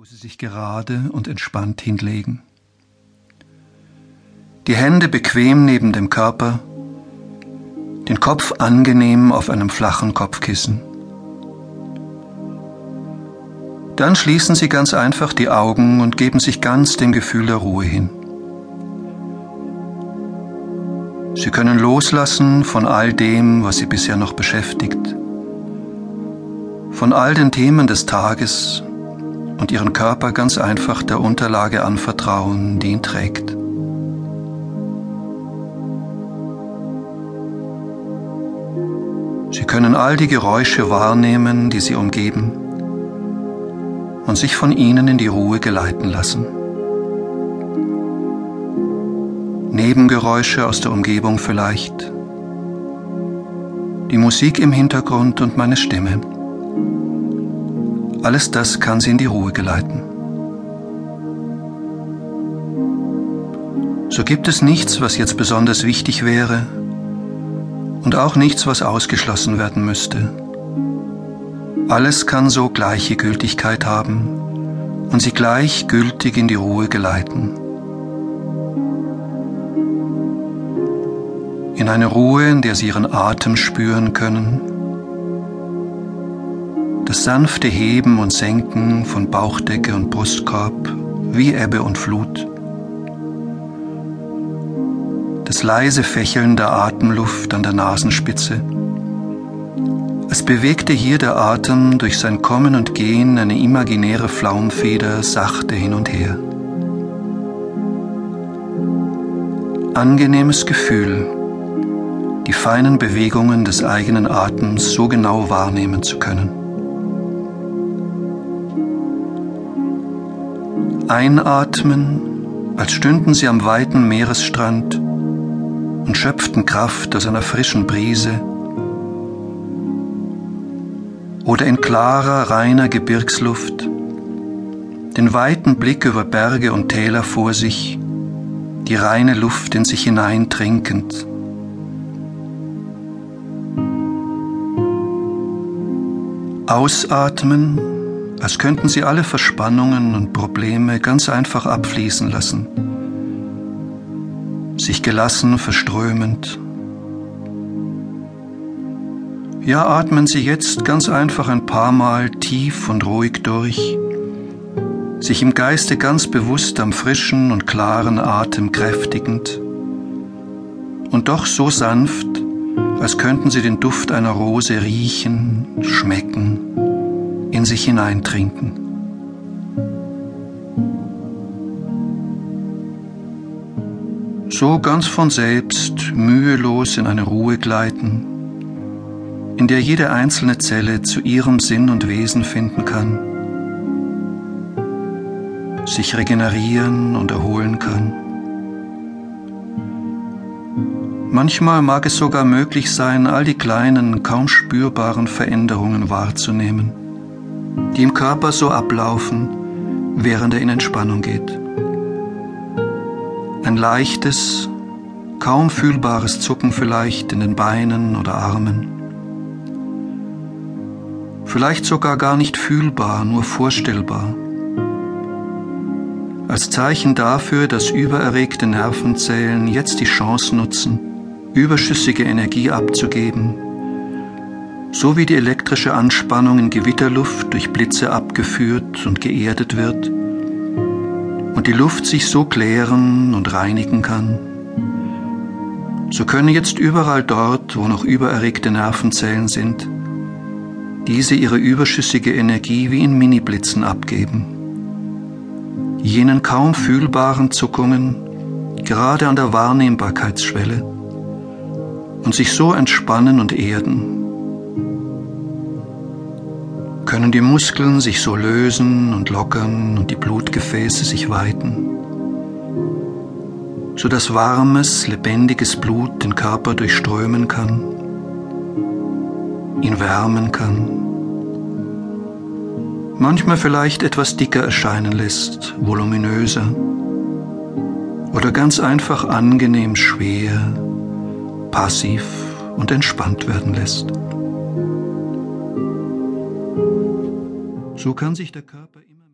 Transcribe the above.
wo Sie sich gerade und entspannt hinlegen. Die Hände bequem neben dem Körper, den Kopf angenehm auf einem flachen Kopfkissen. Dann schließen Sie ganz einfach die Augen und geben sich ganz dem Gefühl der Ruhe hin. Sie können loslassen von all dem, was Sie bisher noch beschäftigt, von all den Themen des Tages und ihren Körper ganz einfach der Unterlage anvertrauen, die ihn trägt. Sie können all die Geräusche wahrnehmen, die sie umgeben, und sich von ihnen in die Ruhe geleiten lassen. Nebengeräusche aus der Umgebung vielleicht, die Musik im Hintergrund und meine Stimme. Alles das kann sie in die Ruhe geleiten. So gibt es nichts, was jetzt besonders wichtig wäre und auch nichts, was ausgeschlossen werden müsste. Alles kann so gleiche Gültigkeit haben und sie gleichgültig in die Ruhe geleiten. In eine Ruhe, in der sie ihren Atem spüren können das sanfte Heben und Senken von Bauchdecke und Brustkorb wie Ebbe und Flut, das leise Fächeln der Atemluft an der Nasenspitze. Es bewegte hier der Atem durch sein Kommen und Gehen eine imaginäre Flaumfeder sachte hin und her. Angenehmes Gefühl, die feinen Bewegungen des eigenen Atems so genau wahrnehmen zu können. Einatmen, als stünden sie am weiten Meeresstrand und schöpften Kraft aus einer frischen Brise. Oder in klarer, reiner Gebirgsluft, den weiten Blick über Berge und Täler vor sich, die reine Luft in sich hineintrinkend. Ausatmen als könnten sie alle Verspannungen und Probleme ganz einfach abfließen lassen, sich gelassen verströmend. Ja, atmen Sie jetzt ganz einfach ein paar Mal tief und ruhig durch, sich im Geiste ganz bewusst am frischen und klaren Atem kräftigend. Und doch so sanft, als könnten Sie den Duft einer Rose riechen, schmecken in sich hineintrinken. So ganz von selbst mühelos in eine Ruhe gleiten, in der jede einzelne Zelle zu ihrem Sinn und Wesen finden kann, sich regenerieren und erholen kann. Manchmal mag es sogar möglich sein, all die kleinen, kaum spürbaren Veränderungen wahrzunehmen die im Körper so ablaufen, während er in Entspannung geht. Ein leichtes, kaum fühlbares Zucken vielleicht in den Beinen oder Armen. Vielleicht sogar gar nicht fühlbar, nur vorstellbar. Als Zeichen dafür, dass übererregte Nervenzellen jetzt die Chance nutzen, überschüssige Energie abzugeben so wie die elektrische Anspannung in Gewitterluft durch Blitze abgeführt und geerdet wird und die Luft sich so klären und reinigen kann, so können jetzt überall dort, wo noch übererregte Nervenzellen sind, diese ihre überschüssige Energie wie in Mini-Blitzen abgeben. Jenen kaum fühlbaren Zuckungen, gerade an der Wahrnehmbarkeitsschwelle, und sich so entspannen und erden, können die Muskeln sich so lösen und lockern und die Blutgefäße sich weiten, so dass warmes, lebendiges Blut den Körper durchströmen kann, ihn wärmen kann, manchmal vielleicht etwas dicker erscheinen lässt, voluminöser oder ganz einfach angenehm schwer, passiv und entspannt werden lässt. So kann sich der Körper